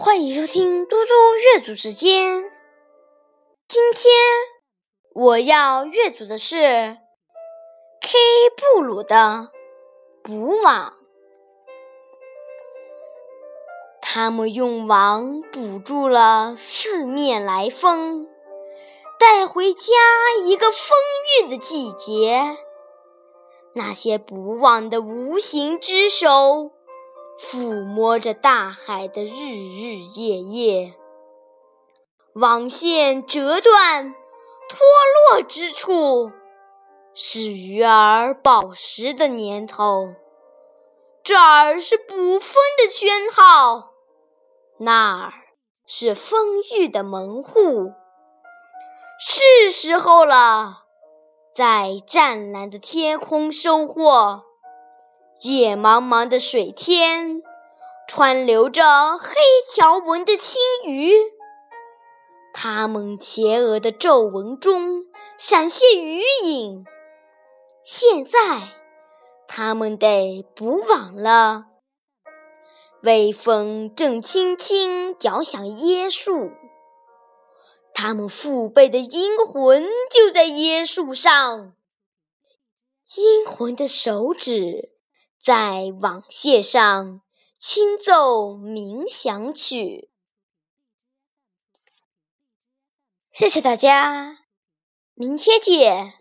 欢迎收听嘟嘟阅读时间。今天我要阅读的是 K 布鲁的《捕网》。他们用网捕住了四面来风，带回家一个丰裕的季节。那些捕网的无形之手。抚摸着大海的日日夜夜，网线折断脱落之处，是鱼儿饱食的年头。这儿是捕风的圈套，那儿是丰裕的门户。是时候了，在湛蓝的天空收获。夜茫茫的水天，川流着黑条纹的青鱼，它们前额的皱纹中闪现鱼影。现在，它们得补网了。微风正轻轻摇响椰树，它们父辈的阴魂就在椰树上。阴魂的手指。在网线上轻奏冥想曲。谢谢大家，明天见。